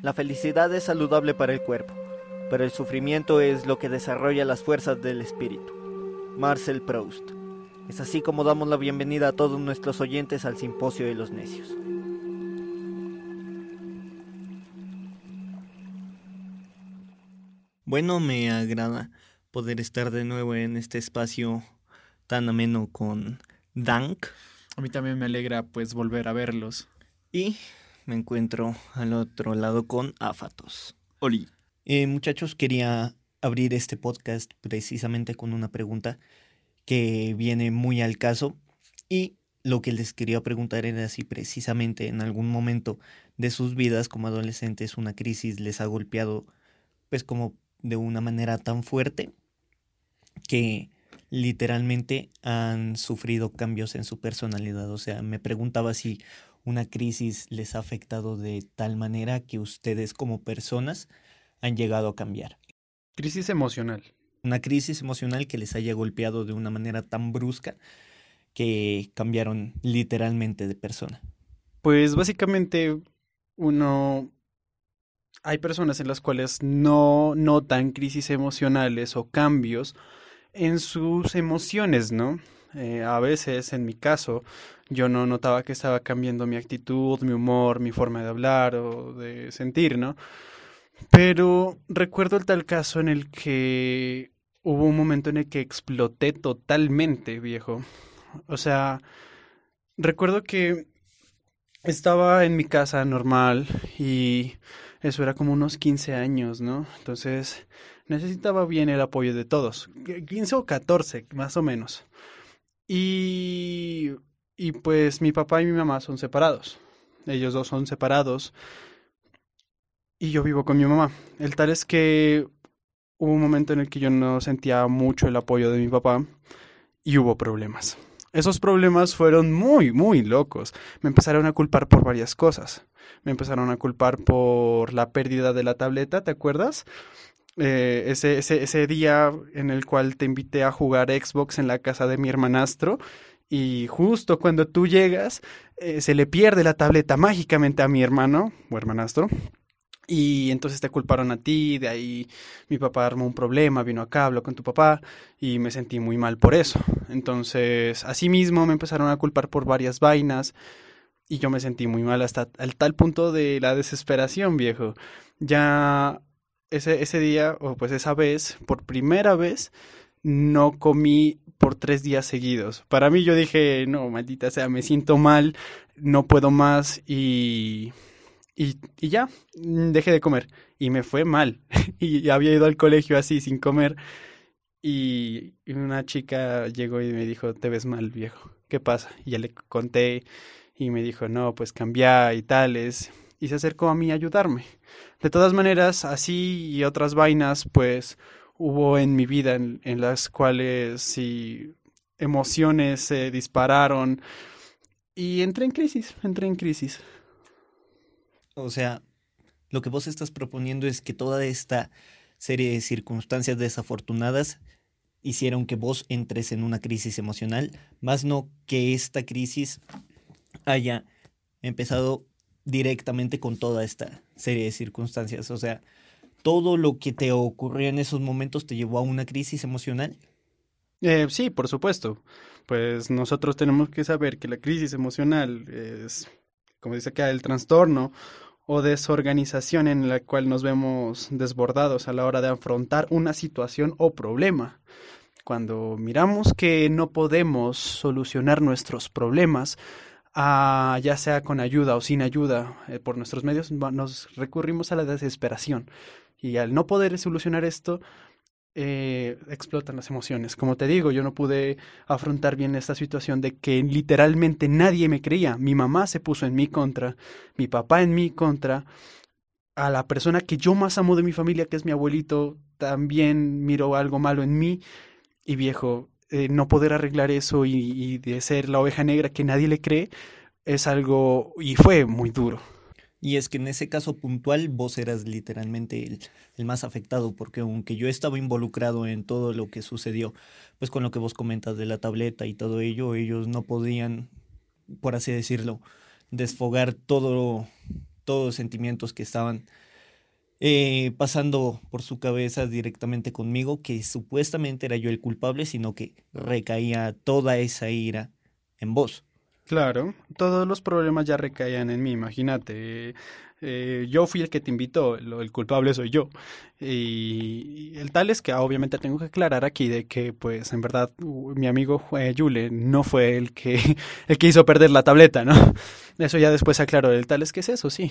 La felicidad es saludable para el cuerpo, pero el sufrimiento es lo que desarrolla las fuerzas del espíritu. Marcel Proust. Es así como damos la bienvenida a todos nuestros oyentes al Simposio de los Necios. Bueno, me agrada poder estar de nuevo en este espacio tan ameno con Dank. A mí también me alegra pues volver a verlos. Y me encuentro al otro lado con Afatos. Oli. Eh, muchachos, quería abrir este podcast precisamente con una pregunta que viene muy al caso y lo que les quería preguntar era si precisamente en algún momento de sus vidas como adolescentes una crisis les ha golpeado pues como de una manera tan fuerte que literalmente han sufrido cambios en su personalidad. O sea, me preguntaba si una crisis les ha afectado de tal manera que ustedes como personas han llegado a cambiar. Crisis emocional. Una crisis emocional que les haya golpeado de una manera tan brusca que cambiaron literalmente de persona. Pues básicamente uno hay personas en las cuales no notan crisis emocionales o cambios en sus emociones, ¿no? Eh, a veces, en mi caso, yo no notaba que estaba cambiando mi actitud, mi humor, mi forma de hablar o de sentir, ¿no? Pero recuerdo el tal caso en el que hubo un momento en el que exploté totalmente, viejo. O sea, recuerdo que estaba en mi casa normal y eso era como unos 15 años, ¿no? Entonces necesitaba bien el apoyo de todos, 15 o 14 más o menos. Y, y pues mi papá y mi mamá son separados, ellos dos son separados y yo vivo con mi mamá. El tal es que hubo un momento en el que yo no sentía mucho el apoyo de mi papá y hubo problemas. Esos problemas fueron muy, muy locos. Me empezaron a culpar por varias cosas. Me empezaron a culpar por la pérdida de la tableta, ¿te acuerdas? Eh, ese, ese, ese día en el cual te invité a jugar Xbox en la casa de mi hermanastro y justo cuando tú llegas eh, se le pierde la tableta mágicamente a mi hermano o hermanastro y entonces te culparon a ti, de ahí mi papá armó un problema, vino acá, habló con tu papá y me sentí muy mal por eso. Entonces, así mismo me empezaron a culpar por varias vainas y yo me sentí muy mal hasta al tal punto de la desesperación, viejo. Ya ese, ese día, o pues esa vez, por primera vez, no comí por tres días seguidos. Para mí yo dije, no, maldita sea, me siento mal, no puedo más y, y, y ya, dejé de comer. Y me fue mal. y había ido al colegio así, sin comer. Y una chica llegó y me dijo, te ves mal, viejo. ¿Qué pasa? Y ya le conté y me dijo, no, pues cambia y tales. Y se acercó a mí a ayudarme. De todas maneras, así y otras vainas, pues hubo en mi vida en, las cuales sí emociones se dispararon y entré en crisis, entré en crisis. O sea, lo que vos estás proponiendo es que toda esta serie de circunstancias desafortunadas hicieron que vos entres en una crisis emocional, más no que esta crisis haya empezado directamente con toda esta serie de circunstancias. O sea, todo lo que te ocurrió en esos momentos te llevó a una crisis emocional. Eh, sí, por supuesto. Pues nosotros tenemos que saber que la crisis emocional es, como dice acá, el trastorno o desorganización en la cual nos vemos desbordados a la hora de afrontar una situación o problema. Cuando miramos que no podemos solucionar nuestros problemas, ya sea con ayuda o sin ayuda eh, por nuestros medios, nos recurrimos a la desesperación. Y al no poder solucionar esto, eh, explotan las emociones. Como te digo, yo no pude afrontar bien esta situación de que literalmente nadie me creía. Mi mamá se puso en mi contra, mi papá en mi contra. A la persona que yo más amo de mi familia, que es mi abuelito, también miró algo malo en mí. Y viejo, eh, no poder arreglar eso y, de ser la oveja negra que nadie le cree es algo y fue muy duro. Y es que en ese caso puntual vos eras literalmente el, el, más afectado, porque aunque yo estaba involucrado en todo lo que sucedió, pues con lo que vos comentas de la tableta y todo ello, ellos no podían, por así decirlo, desfogar todo, todos los sentimientos que estaban eh, pasando por su cabeza directamente conmigo que supuestamente era yo el culpable, sino que recaía toda esa ira en vos. Claro, todos los problemas ya recaían en mí, imagínate. Eh, yo fui el que te invitó, el, culpable soy yo. Y, el tal es que obviamente tengo que aclarar aquí de que, pues, en verdad, mi amigo eh, Yule no fue el que, el que hizo perder la tableta, ¿no? Eso ya después aclaró. El tal es que es eso, sí.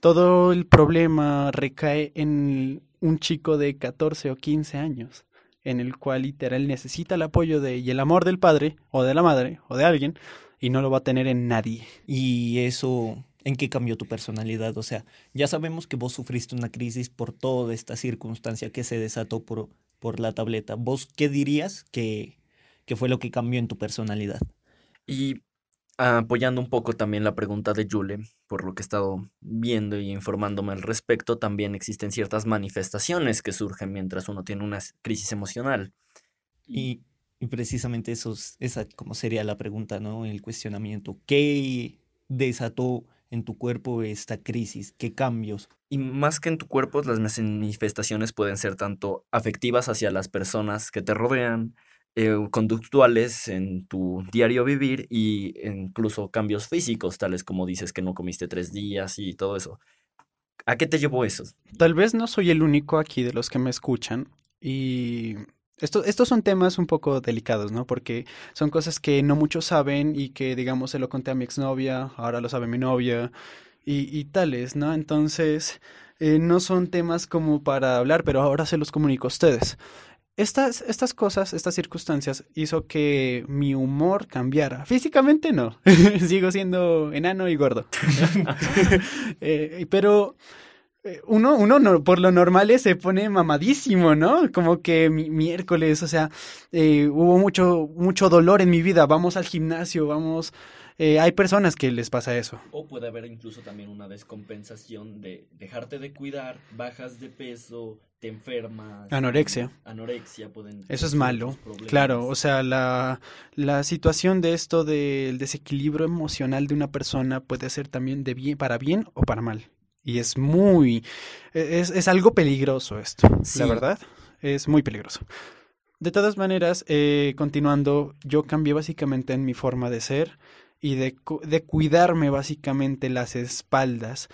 Todo el problema recae en un chico de 14 o 15 años, en el cual literal necesita el apoyo de, y el amor del padre, o de la madre, o de alguien, y no lo va a tener en nadie. Y eso ¿En qué cambió tu personalidad? O sea, ya sabemos que vos sufriste una crisis por toda esta circunstancia que se desató por, por la tableta. ¿Vos qué dirías que, que fue lo que cambió en tu personalidad? Y apoyando un poco también la pregunta de Yule, por lo que he estado viendo y informándome al respecto, también existen ciertas manifestaciones que surgen mientras uno tiene una crisis emocional. Y, y precisamente eso, esa como sería la pregunta, ¿no? El cuestionamiento. ¿Qué desató en tu cuerpo esta crisis? ¿Qué cambios? Y más que en tu cuerpo, las manifestaciones pueden ser tanto afectivas hacia las personas que te rodean, eh, conductuales en tu diario vivir y incluso cambios físicos, tales como dices que no comiste tres días y todo eso. ¿A qué te llevó eso? Tal vez no soy el único aquí de los que me escuchan y estos son temas un poco delicados, ¿no? Porque son cosas que no muchos saben y que, digamos, se lo conté a mi exnovia, ahora lo sabe mi novia y, tales, ¿no? Entonces, eh, no son temas como para hablar, pero ahora se los comunico a ustedes. Estas, estas cosas, estas circunstancias, hizo que mi humor cambiara. Físicamente no, sigo siendo enano y gordo. Eh, pero uno, uno por lo normal se pone mamadísimo, ¿no? Como que mi, miércoles, o sea, eh, hubo mucho, mucho dolor en mi vida, vamos al gimnasio, vamos... Eh, hay personas que les pasa eso. O puede haber incluso también una descompensación de dejarte de cuidar, bajas de peso, te enfermas. Anorexia. Anorexia pueden. Eso es malo. Claro, o sea, la, la situación de esto del desequilibrio emocional de una persona puede ser también de bien, para bien o para mal. Y es muy, e, es, es algo peligroso esto, la verdad, es muy peligroso. De todas maneras, eh, continuando, yo cambié básicamente en mi forma de ser y de, de cuidarme básicamente las espaldas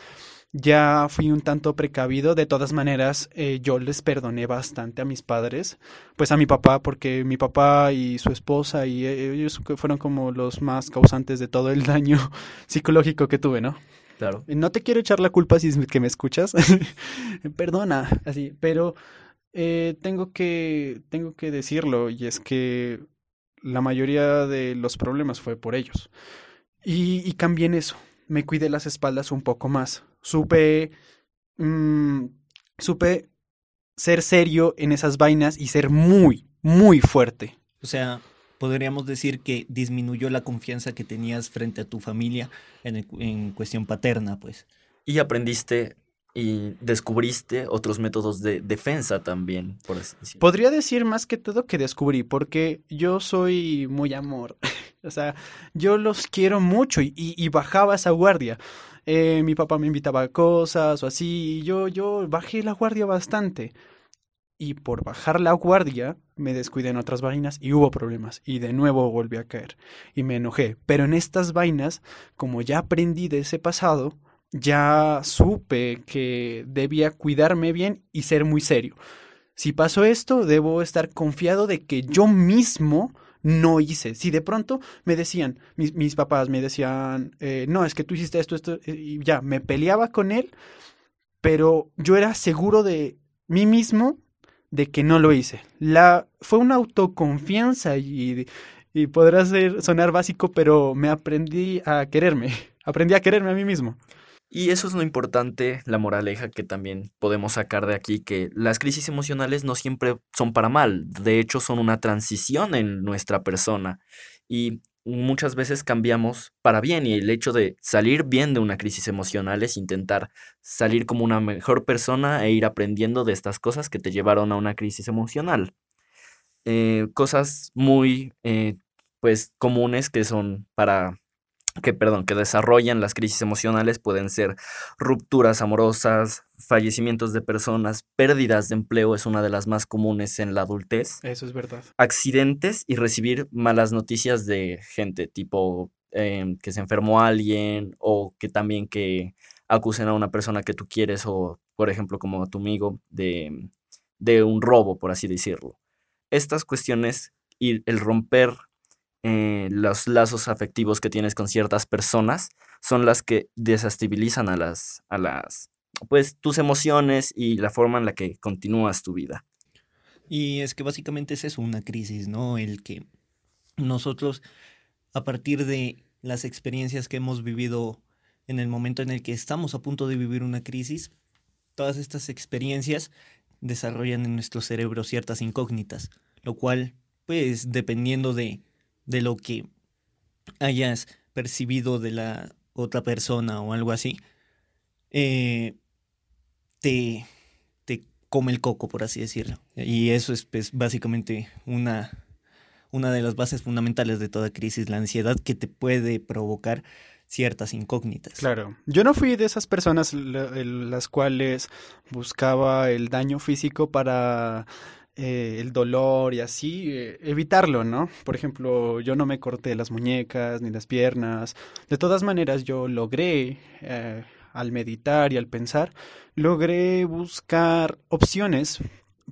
ya fui un tanto precavido. De todas maneras, eh, yo les perdoné bastante a mis padres, pues a mi papá, porque mi papá y su esposa y e, ellos fueron como los más causantes de todo el daño psicológico que tuve, ¿no? Claro. No te quiero echar la culpa si es que me escuchas. Perdona, así, pero eh, tengo que tengo que decirlo y es que la mayoría de los problemas fue por ellos. Y, y cambié en eso. Me cuidé las espaldas un poco más. Supe. Mmm, supe ser serio en esas vainas y ser muy, muy fuerte. O sea, podríamos decir que disminuyó la confianza que tenías frente a tu familia en, en cuestión paterna, pues. Y aprendiste y descubriste otros métodos de defensa también, por así decirlo. Podría decir más que todo que descubrí, porque yo soy muy amor. o sea, yo los quiero mucho y, y bajaba esa guardia. Eh, mi papá me invitaba a cosas o así, y yo, yo bajé la guardia bastante y por bajar la guardia me descuidé en otras vainas y hubo problemas y de nuevo volví a caer y me enojé. Pero en estas vainas, como ya aprendí de ese pasado, ya supe que debía cuidarme bien y ser muy serio. Si pasó esto, debo estar confiado de que yo mismo no hice. Si de pronto me decían, mis, mis papás me decían, eh, no, es que tú hiciste esto, esto, y ya, me peleaba con él, pero yo era seguro de mí mismo de que no lo hice. La, fue una autoconfianza y, y podrá ser, sonar básico, pero me aprendí a quererme. Aprendí a quererme a mí mismo. Y eso es lo importante, la moraleja que también podemos sacar de aquí, que las crisis emocionales no siempre son para mal, de hecho son una transición en nuestra persona. Y muchas veces cambiamos para bien y el hecho de salir bien de una crisis emocional es intentar salir como una mejor persona e ir aprendiendo de estas cosas que te llevaron a una crisis emocional. Eh, cosas muy eh, pues comunes que son para que, perdón, que desarrollan las crisis emocionales pueden ser rupturas amorosas, fallecimientos de personas, pérdidas de empleo es una de las más comunes en la adultez. Eso es verdad. Accidentes y recibir malas noticias de gente, tipo em, que se enfermó alguien o que también que acusen a una persona que tú quieres o, por ejemplo, como a tu amigo, de, de un robo, por así decirlo. Estas cuestiones y el romper eh, los lazos afectivos que tienes con ciertas personas son las que desestabilizan a las, a las, pues, tus emociones y la forma en la que continúas tu vida. Y es que básicamente es eso, una crisis, ¿no? El que nosotros, a partir de las experiencias que hemos vivido en el momento en el que estamos a punto de vivir una crisis, todas estas experiencias desarrollan en nuestro cerebro ciertas incógnitas, lo cual, pues, dependiendo de de lo que hayas percibido de la otra persona o algo así, eh, te, te come el coco, por así decirlo. Y eso es básicamente una, una de las bases fundamentales de toda crisis, la ansiedad que te puede provocar ciertas incógnitas. Claro, yo no fui de esas personas las cuales buscaba el daño físico para eh, el dolor y así, eh, evitarlo, ¿no? Por ejemplo, yo no me corté las muñecas ni las piernas. De todas maneras, yo logré, eh, al meditar y al pensar, logré buscar opciones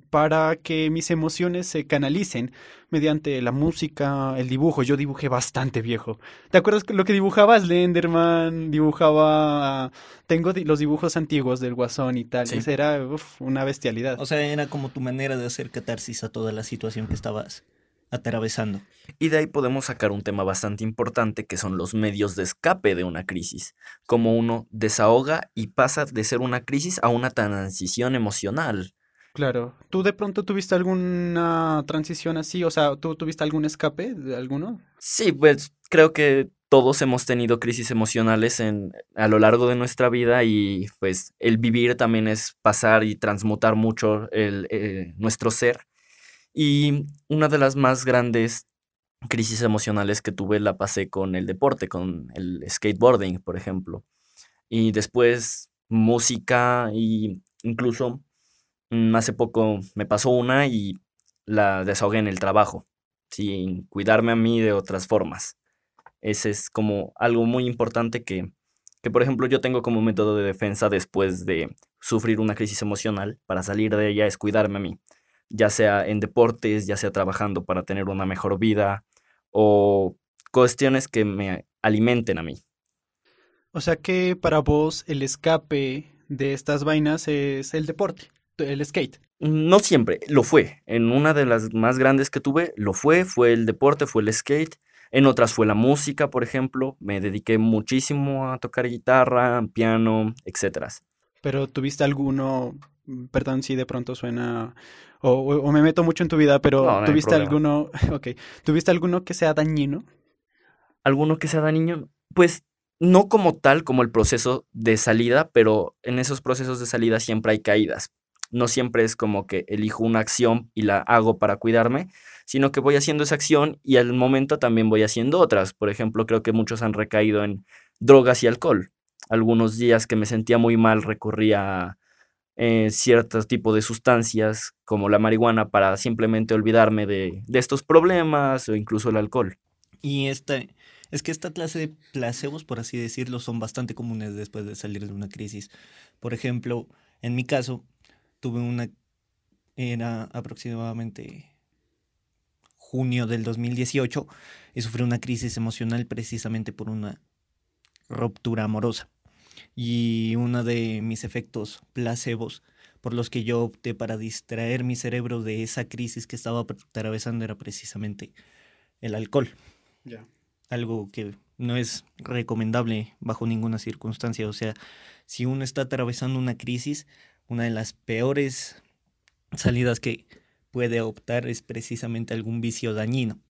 para que mis emociones se canalicen mediante la música, el dibujo. Yo dibujé bastante viejo. ¿Te acuerdas lo que dibujabas? Lenderman, dibujaba... Tengo los dibujos antiguos del Guasón y tal. era una bestialidad. O sea, era como tu manera de hacer catarsis a toda la situación que estabas atravesando. Y de ahí podemos sacar un tema bastante importante que son los medios de escape de una crisis, como uno desahoga y pasa de ser una crisis a una transición emocional. Claro. ¿Tú de pronto tuviste alguna transición así? O sea, ¿tú tuviste algún escape de alguno? Sí, pues creo que todos hemos tenido crisis emocionales en, a lo largo de nuestra vida y pues el vivir también es pasar y transmutar mucho el, eh, nuestro ser. Y una de las más grandes crisis emocionales que tuve la pasé con el deporte, con el skateboarding, por ejemplo. Y después música y incluso hace poco me pasó una y la desahogué en el trabajo, sin cuidarme a mí de otras formas. Ese es como algo muy importante que, que, por ejemplo, yo tengo como método de defensa después de sufrir una crisis emocional para salir de ella es cuidarme a mí, ya sea en deportes, ya sea trabajando para tener una mejor vida o cuestiones que me alimenten a mí. O sea que para vos el escape de estas vainas es el deporte el skate? No siempre, lo fue. En una de las más grandes que tuve, lo fue, fue el deporte, fue el skate. En otras fue la música, por ejemplo. Me dediqué muchísimo a tocar guitarra, piano, etc. Pero tuviste alguno, perdón si de pronto suena, o, me meto mucho en tu vida, pero tuviste alguno, ok, ¿tuviste alguno que sea dañino? ¿Alguno que sea dañino? Pues no como tal, como el proceso de salida, pero en esos procesos de salida siempre hay caídas no siempre es como que elijo una acción y la hago para cuidarme, sino que voy haciendo esa acción y al momento también voy haciendo otras. Por ejemplo, creo que muchos han recaído en drogas y alcohol. Algunos días que me sentía muy mal recurría a eh, ciertos tipos de sustancias como la marihuana para simplemente olvidarme de, de estos problemas o incluso el alcohol. Y este, es que esta clase de placebos, por así decirlo, son bastante comunes después de salir de una crisis. Por ejemplo, en mi caso, tuve una, era aproximadamente junio del 2018 y sufrí una crisis emocional precisamente por una ruptura amorosa. Y uno de mis efectos placebos por los que yo opté para distraer mi cerebro de esa crisis que estaba atravesando era precisamente el alcohol. Algo que no es recomendable bajo ninguna circunstancia. O sea, si uno está atravesando una crisis, una de las peores salidas que puede optar es precisamente algún vicio dañino.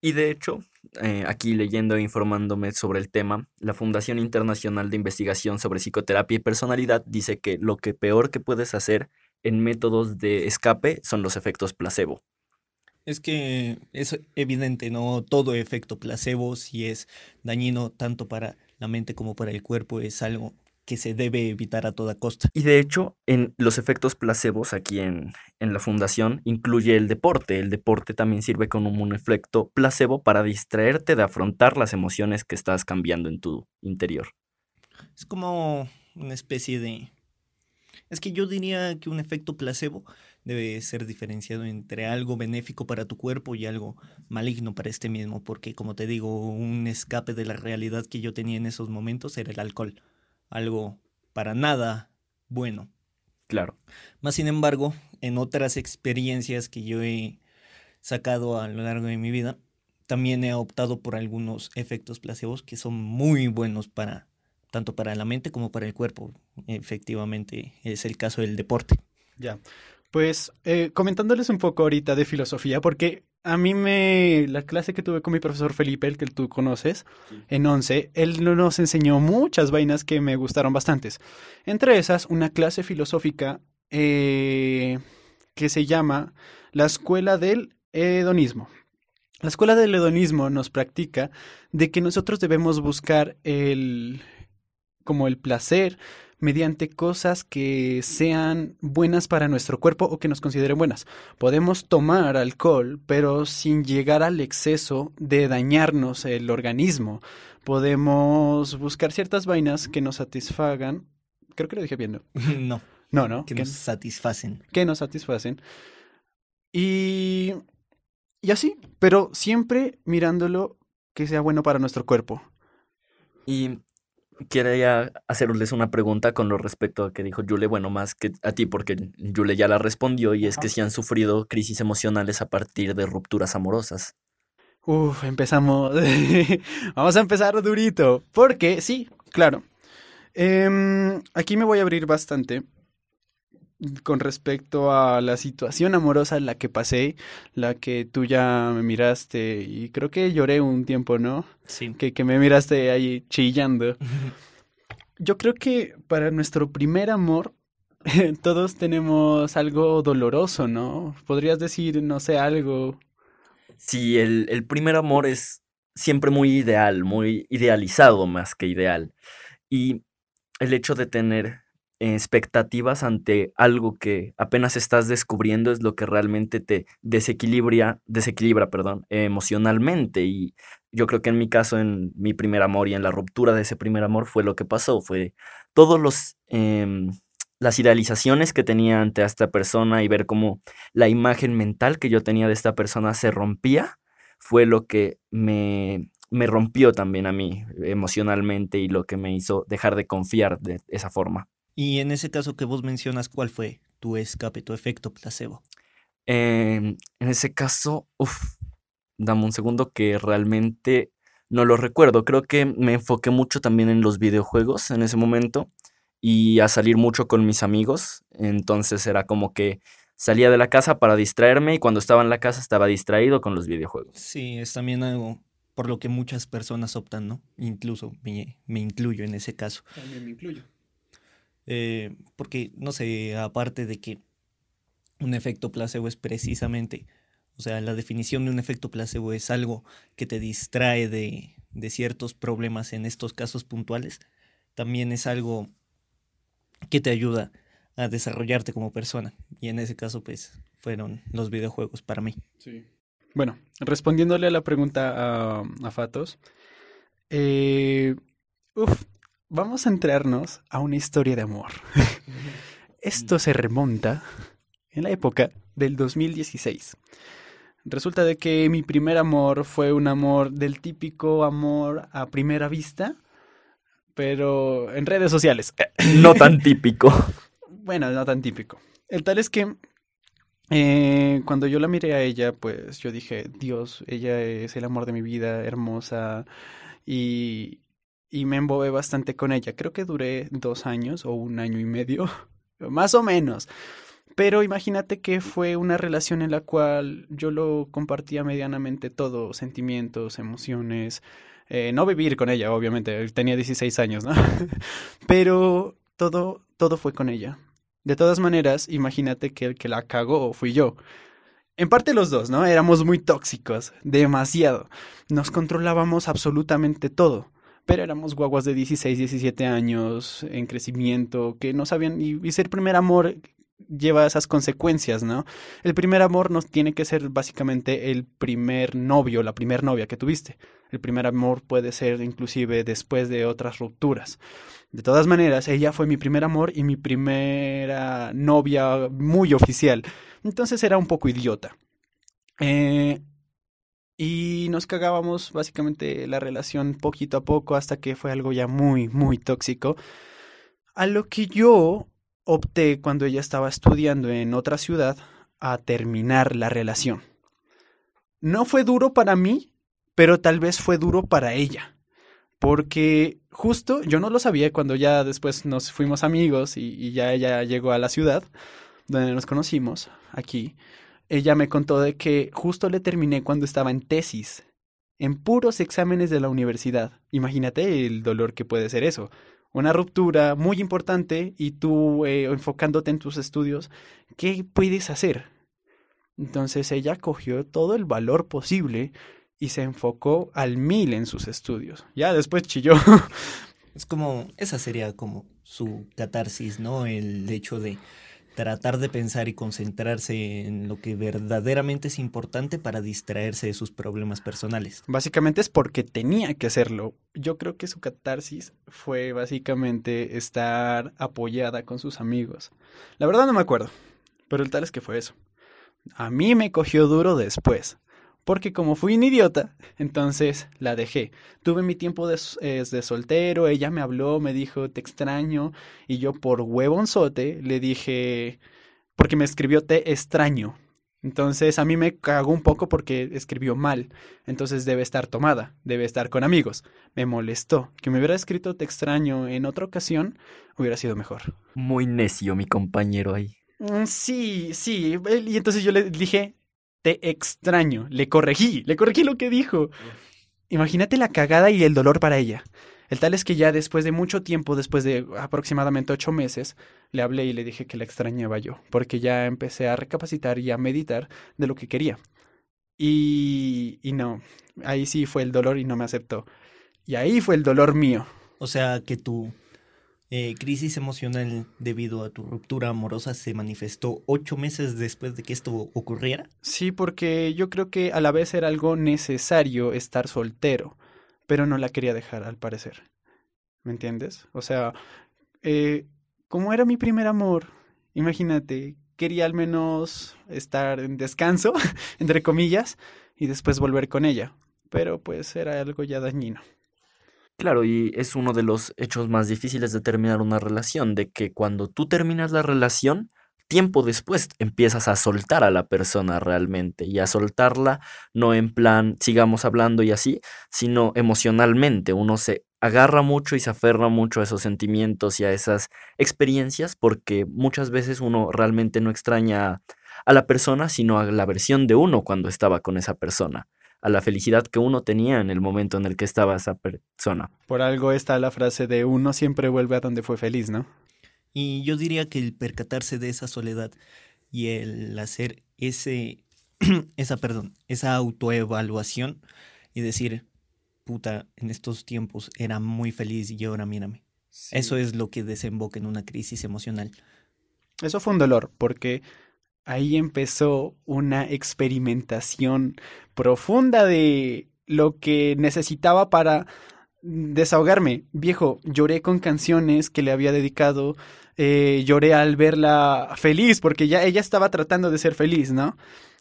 Y de hecho, eh, aquí leyendo e informándome sobre el tema, la Fundación Internacional de Investigación sobre Psicoterapia y Personalidad dice que lo que peor que puedes hacer en métodos de escape son los efectos placebo. Es que es evidente, ¿no? Todo efecto placebo, si es dañino tanto para la mente como para el cuerpo, es algo que se debe evitar a toda costa. Y de hecho, en los efectos placebos aquí en, en la fundación incluye el deporte. El deporte también sirve como un efecto placebo para distraerte de afrontar las emociones que estás cambiando en tu interior. Es como una especie de... Es que yo diría que un efecto placebo debe ser diferenciado entre algo benéfico para tu cuerpo y algo maligno para este mismo, porque como te digo, un escape de la realidad que yo tenía en esos momentos era el alcohol algo para nada bueno. Claro. Más sin embargo, en otras experiencias que yo he sacado a lo largo de mi vida, también he optado por algunos efectos placebos que son muy buenos para tanto para la mente como para el cuerpo. Efectivamente, es el caso del deporte. Ya. Pues eh, comentándoles un poco ahorita de filosofía, porque a mí me, la clase que tuve con mi profesor Felipe, el que tú conoces, en 11, él nos enseñó muchas vainas que me gustaron bastantes. Entre esas, una clase filosófica eh, que se llama la Escuela del Hedonismo. La Escuela del Hedonismo nos practica de que nosotros debemos buscar el, como el placer, mediante cosas que sean buenas para nuestro cuerpo o que nos consideren buenas. Podemos tomar alcohol, pero sin llegar al exceso de dañarnos el organismo. Podemos buscar ciertas vainas que nos satisfagan. Creo que lo dije bien, ¿no? No. No, no. Que nos satisfacen. Que nos satisfacen. Y... Y así, pero siempre mirándolo que sea bueno para nuestro cuerpo. Y quería hacerles una pregunta con lo respecto a que dijo Yule, bueno, más que a ti, porque Yule ya la respondió, y es que si han sufrido crisis emocionales a partir de rupturas amorosas. Uf, empezamos. Vamos a empezar durito. Porque, sí, claro. Em, aquí me voy a abrir bastante con respecto a la situación amorosa en la que pasé, la que tú ya me miraste y creo que lloré un tiempo, ¿no? Sí. Que, que me miraste ahí chillando. Yo creo que para nuestro primer amor todos tenemos algo doloroso, ¿no? Podrías decir, no sé, algo. Sí, el, el primer amor es siempre muy ideal, muy idealizado más que ideal. Y el hecho de tener expectativas ante algo que apenas estás descubriendo es lo que realmente te desequilibra, desequilibra, perdón, emocionalmente. Y yo creo que en mi caso, en mi primer amor y en la ruptura de ese primer amor fue lo que pasó, fue todos los em, las idealizaciones que tenía ante esta persona y ver cómo la imagen mental que yo tenía de esta persona se rompía, fue lo que me, me rompió también a mí emocionalmente y lo que me hizo dejar de confiar de esa forma. Y en ese caso que vos mencionas, ¿cuál fue tu escape, tu efecto placebo? Em, en ese caso, uff, dame un segundo que realmente no lo recuerdo. Creo que me enfoqué mucho también en los videojuegos en ese momento y a salir mucho con mis amigos. Entonces era como que salía de la casa para distraerme y cuando estaba en la casa estaba distraído con los videojuegos. Sí, es también algo por lo que muchas personas optan, ¿no? Incluso me, me incluyo en ese caso. También me incluyo. Eh, porque, no sé, aparte de que un efecto placebo es precisamente, o sea, la definición de un efecto placebo es algo que te distrae de, de ciertos problemas en estos casos puntuales, también es algo que te ayuda a desarrollarte como persona. Y en ese caso, pues, fueron los videojuegos para mí. Bueno, respondiéndole a la pregunta a, a Fatos, eh, uf, vamos a entrarnos a una historia de amor. Esto se remonta en la época del 2016. Resulta de que mi primer amor fue un amor del típico amor a primera vista, pero en redes sociales. No tan típico. Bueno, no tan típico. El tal es que eh, cuando yo la miré a ella, pues yo dije, Dios, ella es el amor de mi vida, hermosa, y, y me embobé bastante con ella. Creo que duré dos años o un año y medio, más o menos. Pero imagínate que fue una relación en la cual yo lo compartía medianamente todo, sentimientos, emociones. Eh, no vivir con ella, obviamente, tenía 16 años, ¿no? Pero todo, todo fue con ella. De todas maneras, imagínate que el que la cagó fui yo. en parte los dos, ¿no? Éramos muy tóxicos, demasiado. Nos controlábamos absolutamente todo. Pero éramos guaguas de 16, 17 años, en crecimiento, que no sabían, y, ser primer amor lleva esas consecuencias, ¿no? El primer amor nos tiene que ser básicamente el primer novio, la primer novia que tuviste. El primer amor puede ser inclusive después de otras rupturas. De todas maneras, ella fue mi primer amor y mi primera novia muy oficial. Entonces era un poco idiota. Eh, y nos cagábamos básicamente la relación poquito a poco hasta que fue algo ya muy, muy tóxico. A lo que yo opté cuando ella estaba estudiando en otra ciudad a terminar la relación. No fue duro para mí, pero tal vez fue duro para ella. Porque justo yo no lo sabía cuando ya después nos fuimos amigos y, ya ella llegó a la ciudad donde nos conocimos, aquí. Ella me contó de que justo le terminé cuando estaba en tesis, en puros exámenes de la universidad. Imagínate el dolor que puede ser eso una ruptura muy importante y tú eh, enfocándote en tus estudios, ¿qué puedes hacer? Entonces ella cogió todo el valor posible y se enfocó al mil en sus estudios. Ya después chilló. Es como, esa sería como su catarsis, ¿no? El hecho de tratar de pensar y concentrarse en lo que verdaderamente es importante para distraerse de sus problemas personales. Básicamente es porque tenía que hacerlo. Yo creo que su catarsis fue básicamente estar apoyada con sus amigos. La verdad no me acuerdo, pero el tal es que fue eso. A mí me cogió duro después porque como fui un idiota, entonces la dejé. Tuve mi tiempo de, de, soltero, ella me habló, me dijo, te extraño, y yo por huevonzote le dije, porque me escribió te extraño. Entonces a mí me cagó un poco porque escribió mal, entonces debe estar tomada, debe estar con amigos. Me molestó. Que me hubiera escrito te extraño en otra ocasión hubiera sido mejor. Muy necio mi compañero ahí. Mm, sí, sí. Y entonces yo le dije, te extraño. Le corregí, le corregí lo que dijo. Imagínate la cagada y el dolor para ella. El tal es que ya después de mucho tiempo, después de aproximadamente ocho meses, le hablé y le dije que la extrañaba yo, porque ya empecé a recapacitar y a meditar de lo que quería. Y, y no, ahí sí fue el dolor y no me aceptó. Y ahí fue el dolor mío. O sea que tú eh, crisis emocional debido a tu ruptura amorosa se manifestó ocho meses después de que esto ocurriera? Sí, porque yo creo que a la vez era algo necesario estar soltero, pero no la quería dejar, al parecer. ¿Me entiendes? O sea, eh, como era mi primer amor, imagínate, quería al menos estar en descanso, entre comillas, y después volver con ella. Pero pues era algo ya dañino. Claro, y es uno de los hechos más difíciles de terminar una relación, de que cuando tú terminas la relación, tiempo después empiezas a soltar a la persona realmente y a soltarla no en plan sigamos hablando y así, sino emocionalmente. Uno se agarra mucho y se aferra mucho a esos sentimientos y a esas experiencias porque muchas veces uno realmente no extraña a la persona, sino a la versión de uno cuando estaba con esa persona a la felicidad que uno tenía en el momento en el que estaba esa persona. Por algo está la frase de uno siempre vuelve a donde fue feliz, ¿no? Y yo diría que el percatarse de esa soledad y el hacer ese, esa, perdón, esa autoevaluación y decir, puta, en estos tiempos era muy feliz y ahora mírame. Eso es lo que desemboca en una crisis emocional. Eso fue un dolor, porque ahí empezó una experimentación profunda de lo que necesitaba para desahogarme. Viejo, lloré con canciones que le había dedicado, eh, lloré al verla feliz, porque ya ella estaba tratando de ser feliz, ¿no?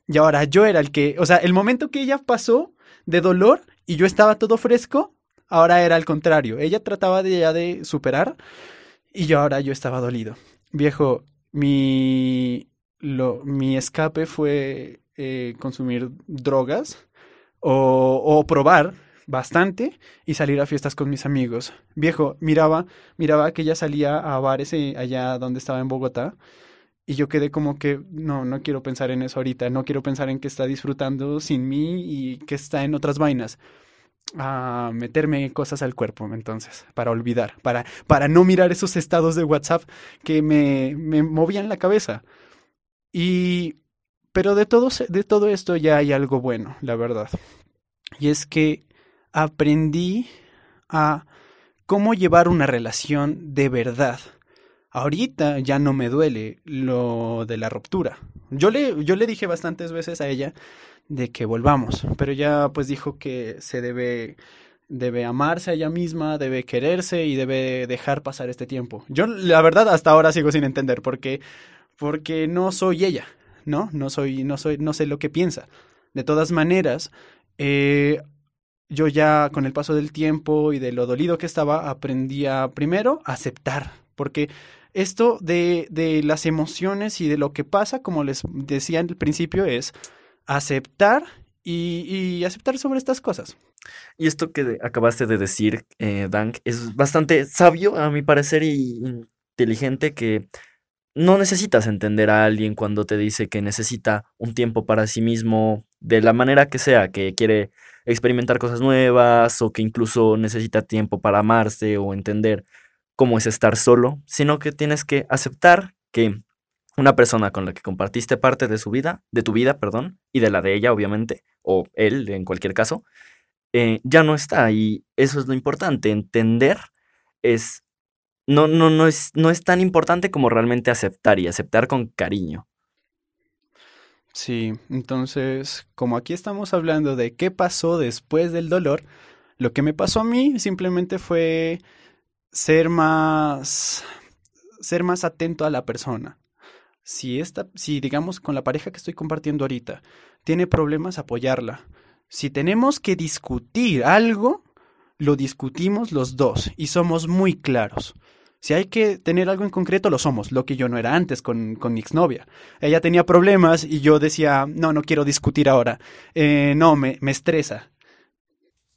Y ahora yo era el que, o sea, el momento que ella pasó de dolor y yo estaba todo fresco, ahora era al contrario. Ella trataba de ya de superar y yo ahora yo estaba dolido. Viejo, mi lo, mi escape fue eh, consumir drogas o, o, probar bastante y salir a fiestas con mis amigos. Viejo, miraba, miraba que ella salía a bares eh, allá donde estaba en Bogotá y yo quedé como que no, no quiero pensar en eso ahorita, no quiero pensar en que está disfrutando sin mí y que está en otras vainas. A meterme cosas al cuerpo, entonces, para olvidar, para, para no mirar esos estados de WhatsApp que me, me movían la cabeza. Y Pero de todo, de todo esto ya hay algo bueno, la verdad. Y es que aprendí a cómo llevar una relación de verdad. Ahorita ya no me duele lo de la ruptura. Yo le, yo le dije bastantes veces a ella de que volvamos, pero ella pues dijo que se debe debe amarse a ella misma, debe quererse y debe dejar pasar este tiempo. Yo la verdad hasta ahora sigo sin entender porque porque no soy ella, ¿no? No soy no soy no sé lo que piensa. De todas maneras, eh, yo ya con el paso del tiempo y de lo dolido que estaba, aprendí a primero aceptar, porque esto de, de las emociones y de lo que pasa, como les decía el principio, es aceptar y, y aceptar sobre estas cosas. Y esto que acabaste de decir, eh, Dank, es bastante sabio, a mi parecer, y inteligente que no necesitas entender a alguien cuando te dice que necesita un tiempo para sí mismo, de la manera que sea, que quiere experimentar cosas nuevas o que incluso necesita tiempo para amarse o entender cómo es estar solo, sino que tienes que aceptar que una persona con la que compartiste parte de su vida, de tu vida, perdón, y de la de ella, obviamente, o él, en cualquier caso, eh, ya no está. Y eso es lo importante. Entender es. No, no, no es, no es tan importante como realmente aceptar y aceptar con cariño. Sí, entonces, como aquí estamos hablando de qué pasó después del dolor, lo que me pasó a mí simplemente fue ser más ser más atento a la persona. Si esta si digamos con la pareja que estoy compartiendo ahorita tiene problemas, apoyarla. Si tenemos que discutir algo, lo discutimos los dos y somos muy claros. Si hay que tener algo en concreto, lo somos, lo que yo no era antes con, con mi exnovia. Ella tenía problemas y yo decía, no, no quiero discutir ahora. Eh, no, me, me estresa.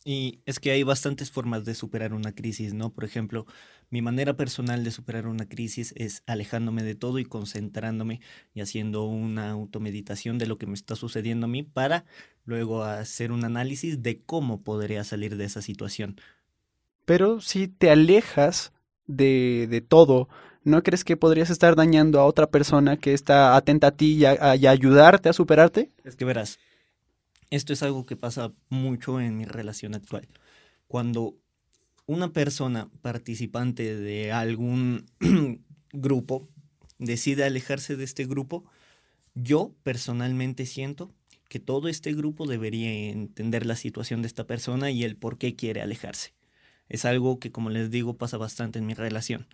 Y es que hay bastantes formas de superar una crisis, ¿no? Por ejemplo, mi manera personal de superar una crisis es alejándome de todo y concentrándome y haciendo una automeditación de lo que me está sucediendo a mí para luego hacer un análisis de cómo podría salir de esa situación. Pero si te alejas de, de todo, ¿no crees que podrías estar dañando a otra persona que está atenta a ti y a, y a ayudarte a superarte? Es que verás, esto es algo que pasa mucho en mi relación actual. Cuando una persona participante de algún grupo decide alejarse de este grupo, yo personalmente siento que todo este grupo debería entender la situación de esta persona y el por qué quiere alejarse. Es algo que, como les digo, pasa bastante en mi relación.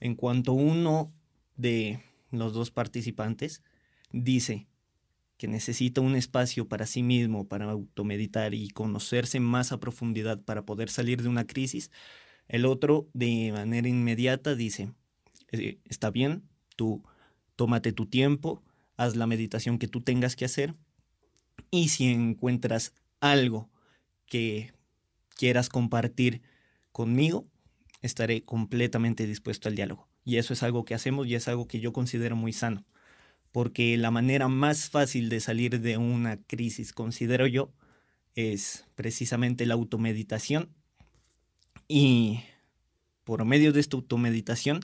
En cuanto uno de los dos participantes dice que necesita un espacio para sí mismo, para automeditar y conocerse más a profundidad para poder salir de una crisis, el otro de manera inmediata dice, eh, está bien, tú tómate tu tiempo, haz la meditación que tú tengas que hacer y si encuentras algo que quieras compartir conmigo, estaré completamente dispuesto al diálogo. Y eso es algo que hacemos y es algo que yo considero muy sano, porque la manera más fácil de salir de una crisis, considero yo, es precisamente la automeditación y por medio de esta automeditación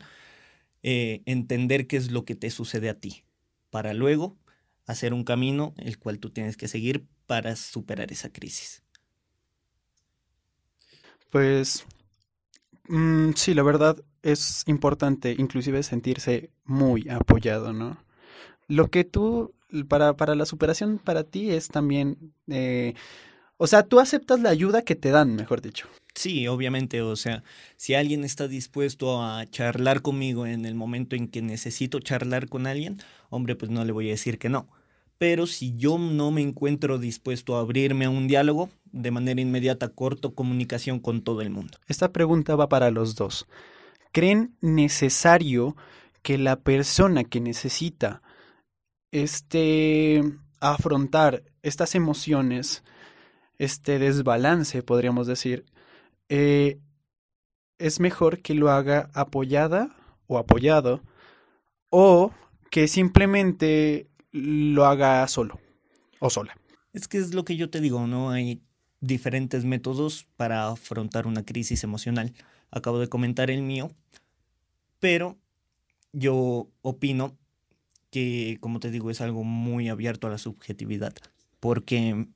eh, entender qué es lo que te sucede a ti, para luego hacer un camino el cual tú tienes que seguir para superar esa crisis. Pues Mm, sí, la verdad es importante inclusive sentirse muy apoyado, ¿no? Lo que tú, para, para la superación para ti es también, eh, o sea, tú aceptas la ayuda que te dan, mejor dicho. Sí, obviamente, o sea, si alguien está dispuesto a charlar conmigo en el momento en que necesito charlar con alguien, hombre, pues no le voy a decir que no. Pero si yo no me encuentro dispuesto a abrirme a un diálogo, de manera inmediata corto comunicación con todo el mundo. Esta pregunta va para los dos. ¿Creen necesario que la persona que necesita este afrontar estas emociones, este desbalance, podríamos decir, eh, es mejor que lo haga apoyada o apoyado o que simplemente lo haga solo o sola. Es que es lo que yo te digo, ¿no? Hay diferentes métodos para afrontar una crisis emocional. Acabo de comentar el mío, pero yo opino que, como te digo, es algo muy abierto a la subjetividad, porque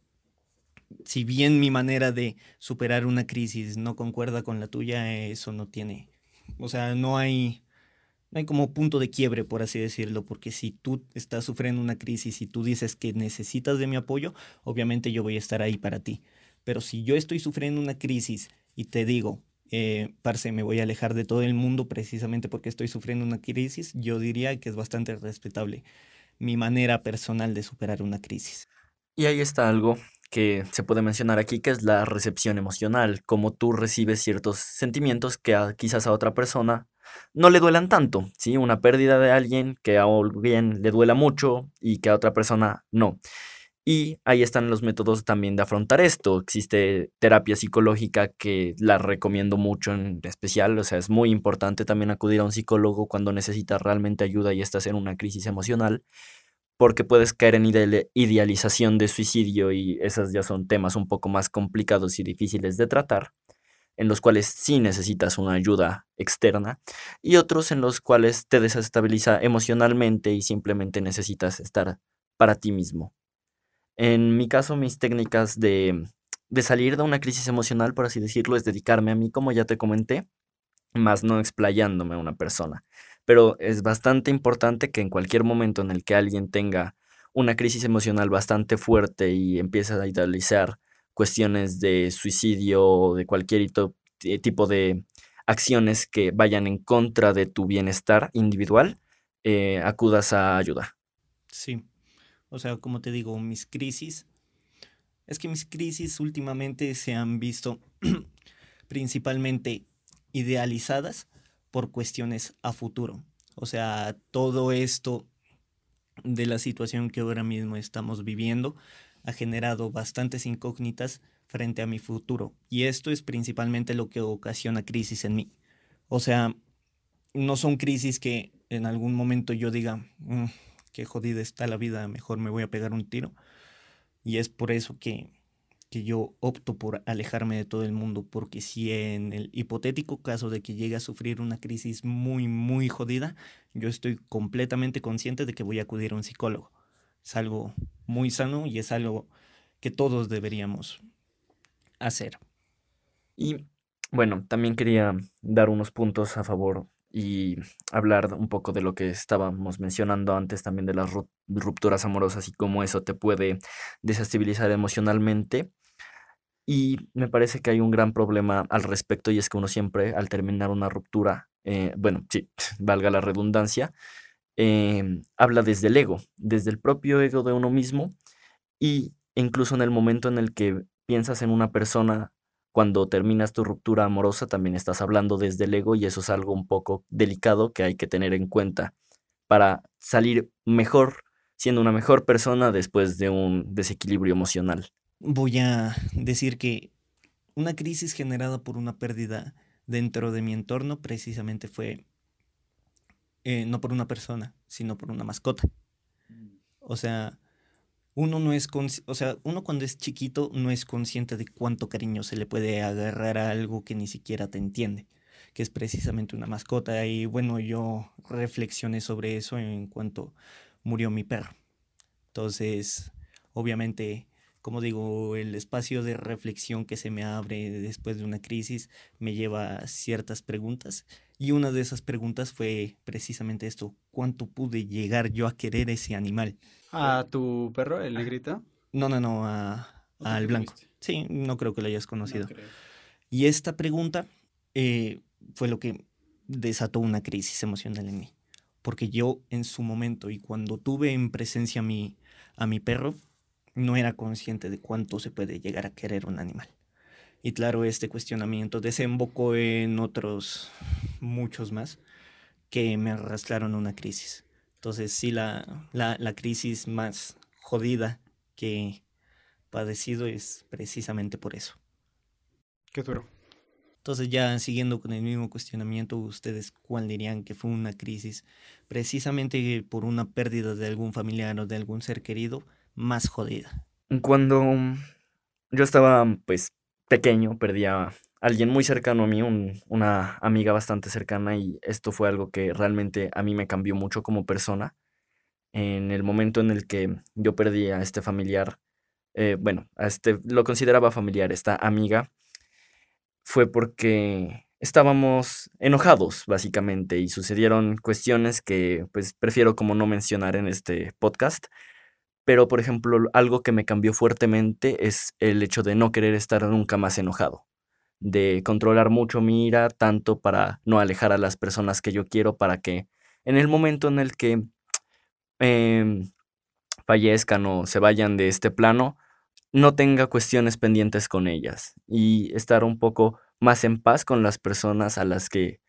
si bien mi manera de superar una crisis no concuerda con la tuya, eso no tiene, o sea, no hay, no hay como punto de quiebre, por así decirlo, porque si tú estás sufriendo una crisis y tú dices que necesitas de mi apoyo, obviamente yo voy a estar ahí para ti. Pero si yo estoy sufriendo una crisis y te digo, eh, parce, me voy a alejar de todo el mundo precisamente porque estoy sufriendo una crisis, yo diría que es bastante respetable mi manera personal de superar una crisis. Y ahí está algo que se puede mencionar aquí, que es la recepción emocional, como tú recibes ciertos sentimientos que quizás a otra persona no le duelan tanto, ¿sí? Una pérdida de alguien que a alguien le duela mucho y que a otra persona no. Y ahí están los métodos también de afrontar esto. Existe terapia psicológica que la recomiendo mucho en especial, o sea, es muy importante también acudir a un psicólogo cuando necesitas realmente ayuda y estás en una crisis emocional, porque puedes caer en idealización de suicidio y esos ya son temas un poco más complicados y difíciles de tratar, en los cuales sí necesitas una ayuda externa, y otros en los cuales te desestabiliza emocionalmente y simplemente necesitas estar para ti mismo. En mi caso, mis técnicas de, de salir de una crisis emocional, por así decirlo, es dedicarme a mí, como ya te comenté, más no explayándome a una persona. Pero es bastante importante que en cualquier momento en el que alguien tenga una crisis emocional bastante fuerte y empiece a idealizar cuestiones de suicidio o de cualquier eh, tipo de acciones que vayan en contra de tu bienestar individual, eh, acudas a ayuda. Sí, o sea, como te digo, mis crisis, es que mis crisis últimamente se han visto principalmente idealizadas por cuestiones a futuro. O sea, todo esto de la situación que ahora mismo estamos viviendo ha generado bastantes incógnitas frente a mi futuro. Y esto es principalmente lo que ocasiona crisis en mí. O sea, no son crisis que en algún momento yo diga, mm, qué jodida está la vida, mejor me voy a pegar un tiro. Y es por eso que, que yo opto por alejarme de todo el mundo, porque si en el hipotético caso de que llegue a sufrir una crisis muy, muy jodida, yo estoy completamente consciente de que voy a acudir a un psicólogo. Es algo muy sano y es algo que todos deberíamos hacer. Y bueno, también quería dar unos puntos a favor y hablar un poco de lo que estábamos mencionando antes también de las rupturas amorosas y cómo eso te puede desestabilizar emocionalmente. Y me parece que hay un gran problema al respecto y es que uno siempre al terminar una ruptura, eh, bueno, sí, valga la redundancia, em, habla desde el ego, desde el propio ego de uno mismo y incluso en el momento en el que piensas en una persona cuando terminas tu ruptura amorosa también estás hablando desde el ego y eso es algo un poco delicado que hay que tener en cuenta para salir mejor, siendo una mejor persona después de un desequilibrio emocional. Voy a decir que una crisis generada por una pérdida dentro de mi entorno precisamente fue eh, no por una persona, sino por una mascota. Mm. O sea, uno no es, o sea, uno cuando es chiquito no es consciente de cuánto cariño se le puede agarrar a algo que ni siquiera te entiende, que es precisamente una mascota. Y bueno, yo reflexioné sobre eso en cuanto murió mi perro. Entonces, obviamente, como digo, el espacio de reflexión que se me abre después de una crisis me lleva a ciertas preguntas. Y una de esas preguntas fue precisamente esto, ¿cuánto pude llegar yo a querer ese animal? ¿A tu perro, el negrito? No, no, no, al blanco. Sí, no creo que lo hayas conocido. y esta pregunta eh, fue lo que desató una crisis emocional en mí. Porque yo en su momento y cuando tuve en presencia a mi, a mi perro, no era consciente de cuánto se puede llegar a querer un animal. Y claro, este cuestionamiento desembocó en otros muchos más que me arrastraron a una crisis. Entonces sí, la, la, crisis más jodida que he padecido es precisamente por eso. Qué duro. Entonces ya siguiendo con el mismo cuestionamiento, ¿ustedes cuál dirían que fue una crisis precisamente por una pérdida de algún familiar o de algún ser querido más jodida? Cuando yo estaba pues pequeño, perdía alguien muy cercano a mí, una amiga bastante cercana, y esto fue algo que realmente a mí me cambió mucho como persona. en el momento en el que yo perdí a este familiar, eh, bueno, a este, lo consideraba familiar, esta amiga, fue porque estábamos enojados, básicamente, y sucedieron cuestiones que, pues, prefiero como no mencionar en este podcast. Pero, por ejemplo, algo que me cambió fuertemente es el hecho de no querer estar nunca más enojado, de controlar mucho mi ira, tanto para no alejar a las personas que yo quiero, para que en el momento en el que em, fallezcan o se vayan de este plano, no tenga cuestiones pendientes con ellas y estar un poco más en paz con las personas a las que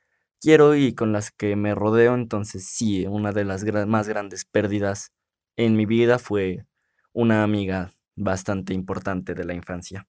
quiero y con las que me rodeo. Entonces sí, una de las más grandes pérdidas en mi vida fue una amiga bastante importante de la infancia.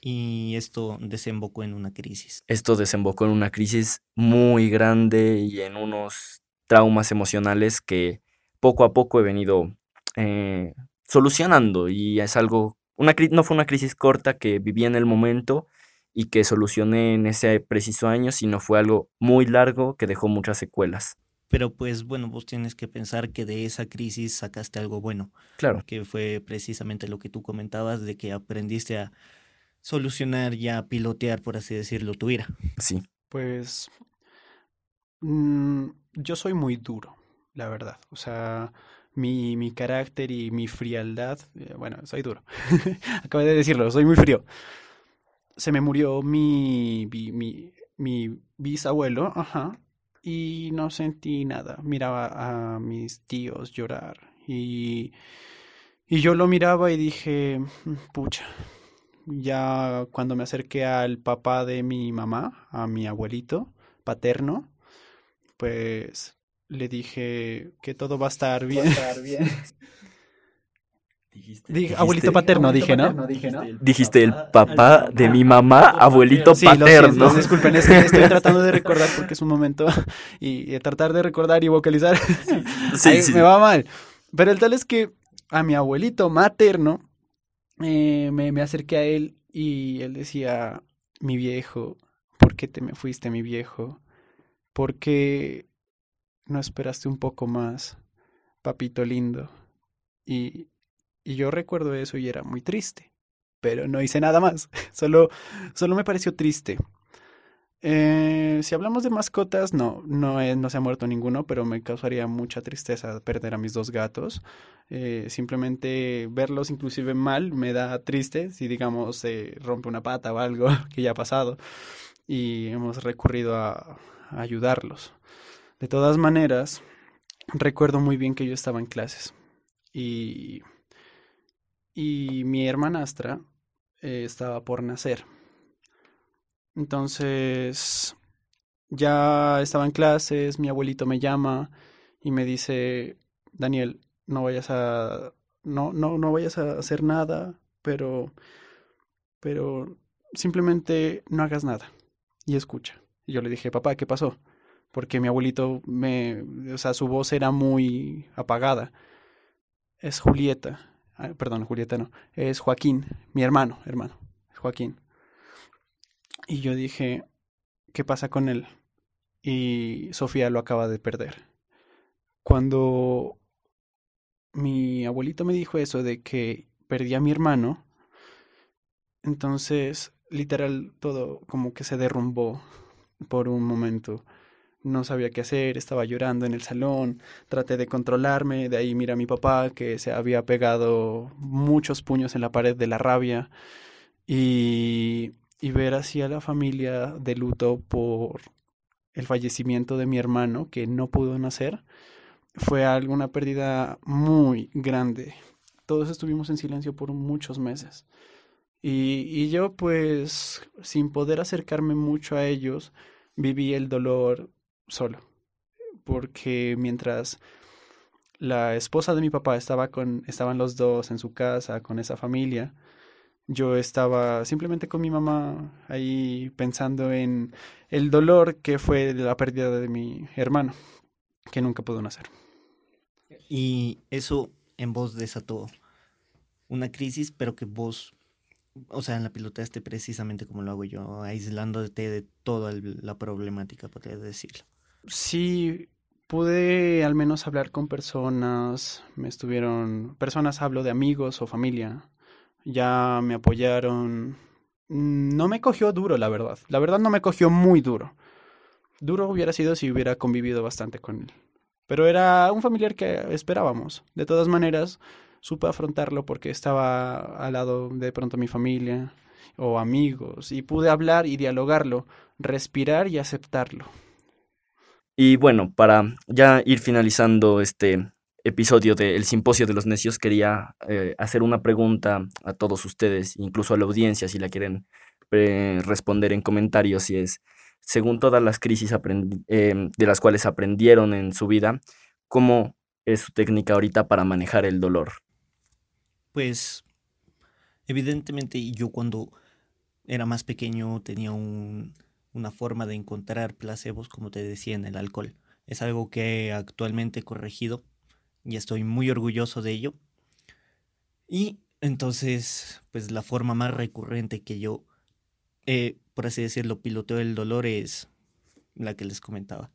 Y esto desembocó en una crisis. Esto desembocó en una crisis muy grande y en unos traumas emocionales que poco a poco he venido eh, solucionando y es algo, una, no fue una crisis corta que viví en el momento y que solucioné en ese preciso año, sino fue algo muy largo que dejó muchas secuelas. Pero pues bueno, vos tienes que pensar que de esa crisis sacaste algo bueno. Claro. Que fue precisamente lo que tú comentabas de que aprendiste a solucionar y a pilotear, por así decirlo, tu ira. Sí. Pues mm, yo soy muy duro, la verdad. O sea, mi, mi carácter y mi frialdad, eh, bueno, soy duro. Acabo de decirlo, soy muy frío. Se me murió mi, mi, mi, mi bisabuelo, ajá, y no sentí nada. Miraba a mis tíos llorar y, y yo lo miraba y dije, mm, pucha, ya cuando me acerqué al papá de mi mamá, a mi abuelito paterno, pues le dije que todo va a estar bien. Dijiste, abuelito paterno, dije, ¿no? Dijiste el papá de mi mamá, abuelito paterno. disculpen, estoy tratando de recordar porque es un momento y, tratar de recordar y vocalizar sí, me va mal. Pero el tal es que a mi abuelito materno eh, me, me acerqué a él y él decía, mi viejo, ¿por qué te me fuiste, mi viejo? ¿Por qué no esperaste un poco más, papito lindo? Y, y yo recuerdo eso y era muy triste, pero no hice nada más, solo, solo me pareció triste. Eh, si hablamos de mascotas, no, no, no se ha muerto ninguno, pero me causaría mucha tristeza perder a mis dos gatos. Eh, simplemente verlos inclusive mal me da triste si digamos se rompe una pata o algo que ya ha pasado y hemos recurrido a, a ayudarlos. De todas maneras, recuerdo muy bien que yo estaba en clases y y mi hermanastra eh, estaba por nacer. Entonces, ya estaba en clases, mi abuelito me llama y me dice, Daniel, no vayas a, no, no, no vayas a hacer nada, pero, pero simplemente no hagas nada y escucha. Y yo le dije, papá, ¿qué pasó? Porque mi abuelito me, o sea, su voz era muy apagada. Es Julieta. Ah, perdón, Julieta no, es Joaquín, mi hermano, hermano, Joaquín. Y yo dije, ¿qué pasa con él? Y Sofía lo acaba de perder. Cuando mi abuelito me dijo eso de que perdí a mi hermano, entonces literal todo como que se derrumbó por un momento no sabía qué hacer, estaba llorando en el salón, traté de controlarme, de ahí mira a mi papá que se había pegado muchos puños en la pared de la rabia y, y ver así a la familia de luto por el fallecimiento de mi hermano que no pudo nacer fue alguna pérdida muy grande. Todos estuvimos en silencio por muchos meses. Y, y yo pues sin poder acercarme mucho a ellos, viví el dolor solo, porque mientras la esposa de mi papá estaba con, estaban los dos en su casa con esa familia, yo estaba simplemente con mi mamá ahí pensando en el dolor que fue la pérdida de mi hermano, que nunca pudo nacer. Y eso en vos desató una crisis, pero que vos, o sea, en la piloteaste precisamente como lo hago yo, aislándote de toda la problemática, podría decirlo. Sí, pude al menos hablar con personas, me estuvieron, personas hablo de amigos o familia, ya me apoyaron. Mm, no me cogió duro, la verdad. La verdad no me cogió muy duro. Duro hubiera sido si hubiera convivido bastante con él. Pero era un familiar que esperábamos. De todas maneras, supe afrontarlo porque estaba al lado de pronto mi familia o amigos y pude hablar y dialogarlo, respirar y aceptarlo. Y bueno, para ya ir finalizando este episodio del Simposio de los Necios, quería eh, hacer una pregunta a todos ustedes, incluso a la audiencia, si la quieren eh, responder en comentarios, y es, según todas las crisis em, de las cuales aprendieron en su vida, ¿cómo es su técnica ahorita para manejar el dolor? Pues, evidentemente, yo cuando era más pequeño tenía un una forma de encontrar placebos, como te decía, en el alcohol. Es algo que actualmente corregido y estoy muy orgulloso de ello. Y entonces, pues la forma más recurrente que yo, eh, por así decirlo, piloteo el dolor es la que les comentaba,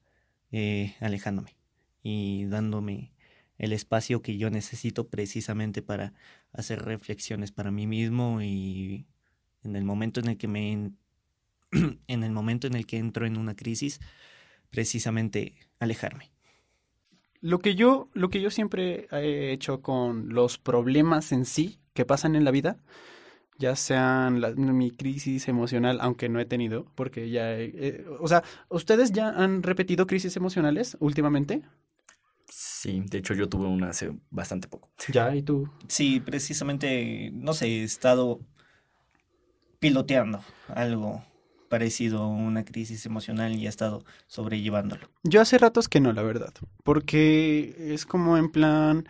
eh, alejándome y dándome el espacio que yo necesito precisamente para hacer reflexiones para mí mismo y en el momento en el que me en el momento en el que entro en una crisis, precisamente alejarme. Lo que yo, lo que yo siempre he hecho con los problemas en sí que pasan en la vida, ya sean mi crisis emocional, aunque no he tenido, porque ya, o sea, ¿ustedes ya han repetido crisis emocionales últimamente? Sí, de hecho yo tuve una hace bastante poco. Ya, ¿y tú? Sí, precisamente, no sé, he estado piloteando algo parecido una crisis emocional y ha estado sobrellevándolo? Yo hace ratos que no, la verdad, porque es como en plan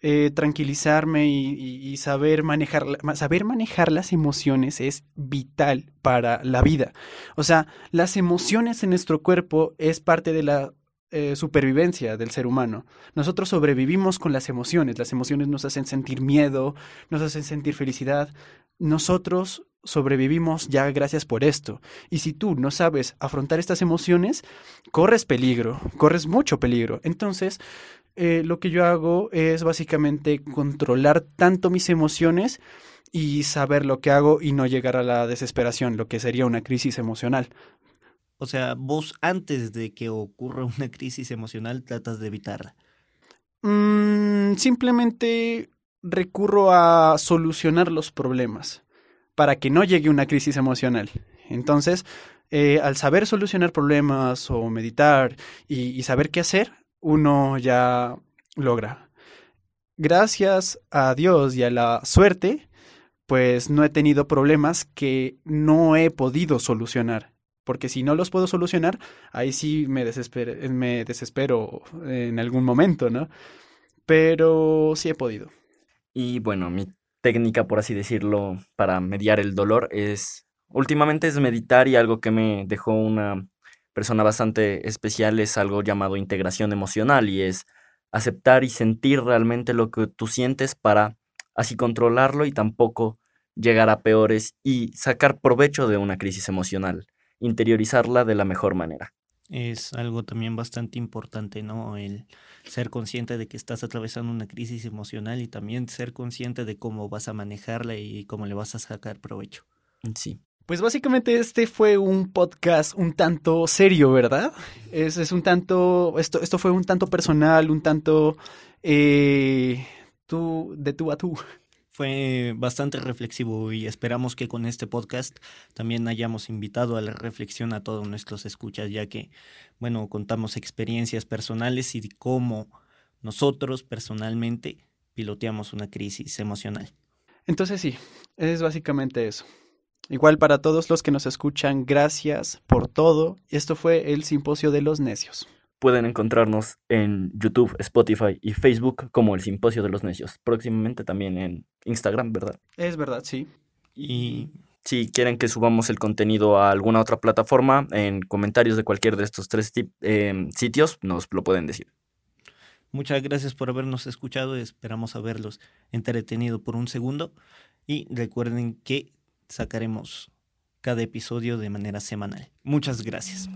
eh, tranquilizarme y, saber, manejar, saber manejar las emociones es vital para la vida. O sea, las emociones en nuestro cuerpo es parte de la eh, supervivencia del ser humano. Nosotros sobrevivimos con las emociones. Las emociones nos hacen sentir miedo, nos hacen sentir felicidad. Nosotros sobrevivimos ya gracias por esto. Y si tú no sabes afrontar estas emociones, corres peligro, corres mucho peligro. Entonces, eh, lo que yo hago es básicamente controlar tanto mis emociones y saber lo que hago y no llegar a la desesperación, lo que sería una crisis emocional. O sea, vos antes de que ocurra una crisis emocional tratas de evitarla. Mm, simplemente recurro a solucionar los problemas para que no llegue una crisis emocional. Entonces, eh, al saber solucionar problemas o meditar y, saber qué hacer, uno ya logra. Gracias a Dios y a la suerte, pues no he tenido problemas que no he podido solucionar. Porque si no los puedo solucionar, ahí sí me desespero, me desespero en algún momento, ¿no? Pero sí he podido. Y bueno, mi técnica, por así decirlo, para mediar el dolor es, últimamente es meditar y algo que me dejó una persona bastante especial es algo llamado integración emocional y es aceptar y sentir realmente lo que tú sientes para así controlarlo y tampoco llegar a peores y sacar provecho de una crisis emocional, interiorizarla de la mejor manera. Es algo también bastante importante, ¿no? El ser consciente de que estás atravesando una crisis emocional y también ser consciente de cómo vas a manejarla y cómo le vas a sacar provecho. Sí. Pues básicamente este fue un podcast un tanto serio, ¿verdad? Es, es un tanto, esto, esto fue un tanto personal, un tanto eh, tú, de tú a tú fue bastante reflexivo y esperamos que con este podcast también hayamos invitado a la reflexión a todos nuestros escuchas, ya que, bueno, contamos experiencias personales y de cómo nosotros personalmente piloteamos una crisis emocional. Entonces sí, es básicamente eso. Igual para todos los que nos escuchan, gracias por todo. Esto fue el Simposio de los Necios pueden encontrarnos en YouTube, Spotify y Facebook como el Simposio de los Necios. Próximamente también en Instagram, ¿verdad? Es verdad, sí. Y si quieren que subamos el contenido a alguna otra plataforma, en comentarios de cualquier de estos tres em, sitios nos lo pueden decir. Muchas gracias por habernos escuchado. Esperamos haberlos entretenido por un segundo. Y recuerden que sacaremos cada episodio de manera semanal. Muchas gracias.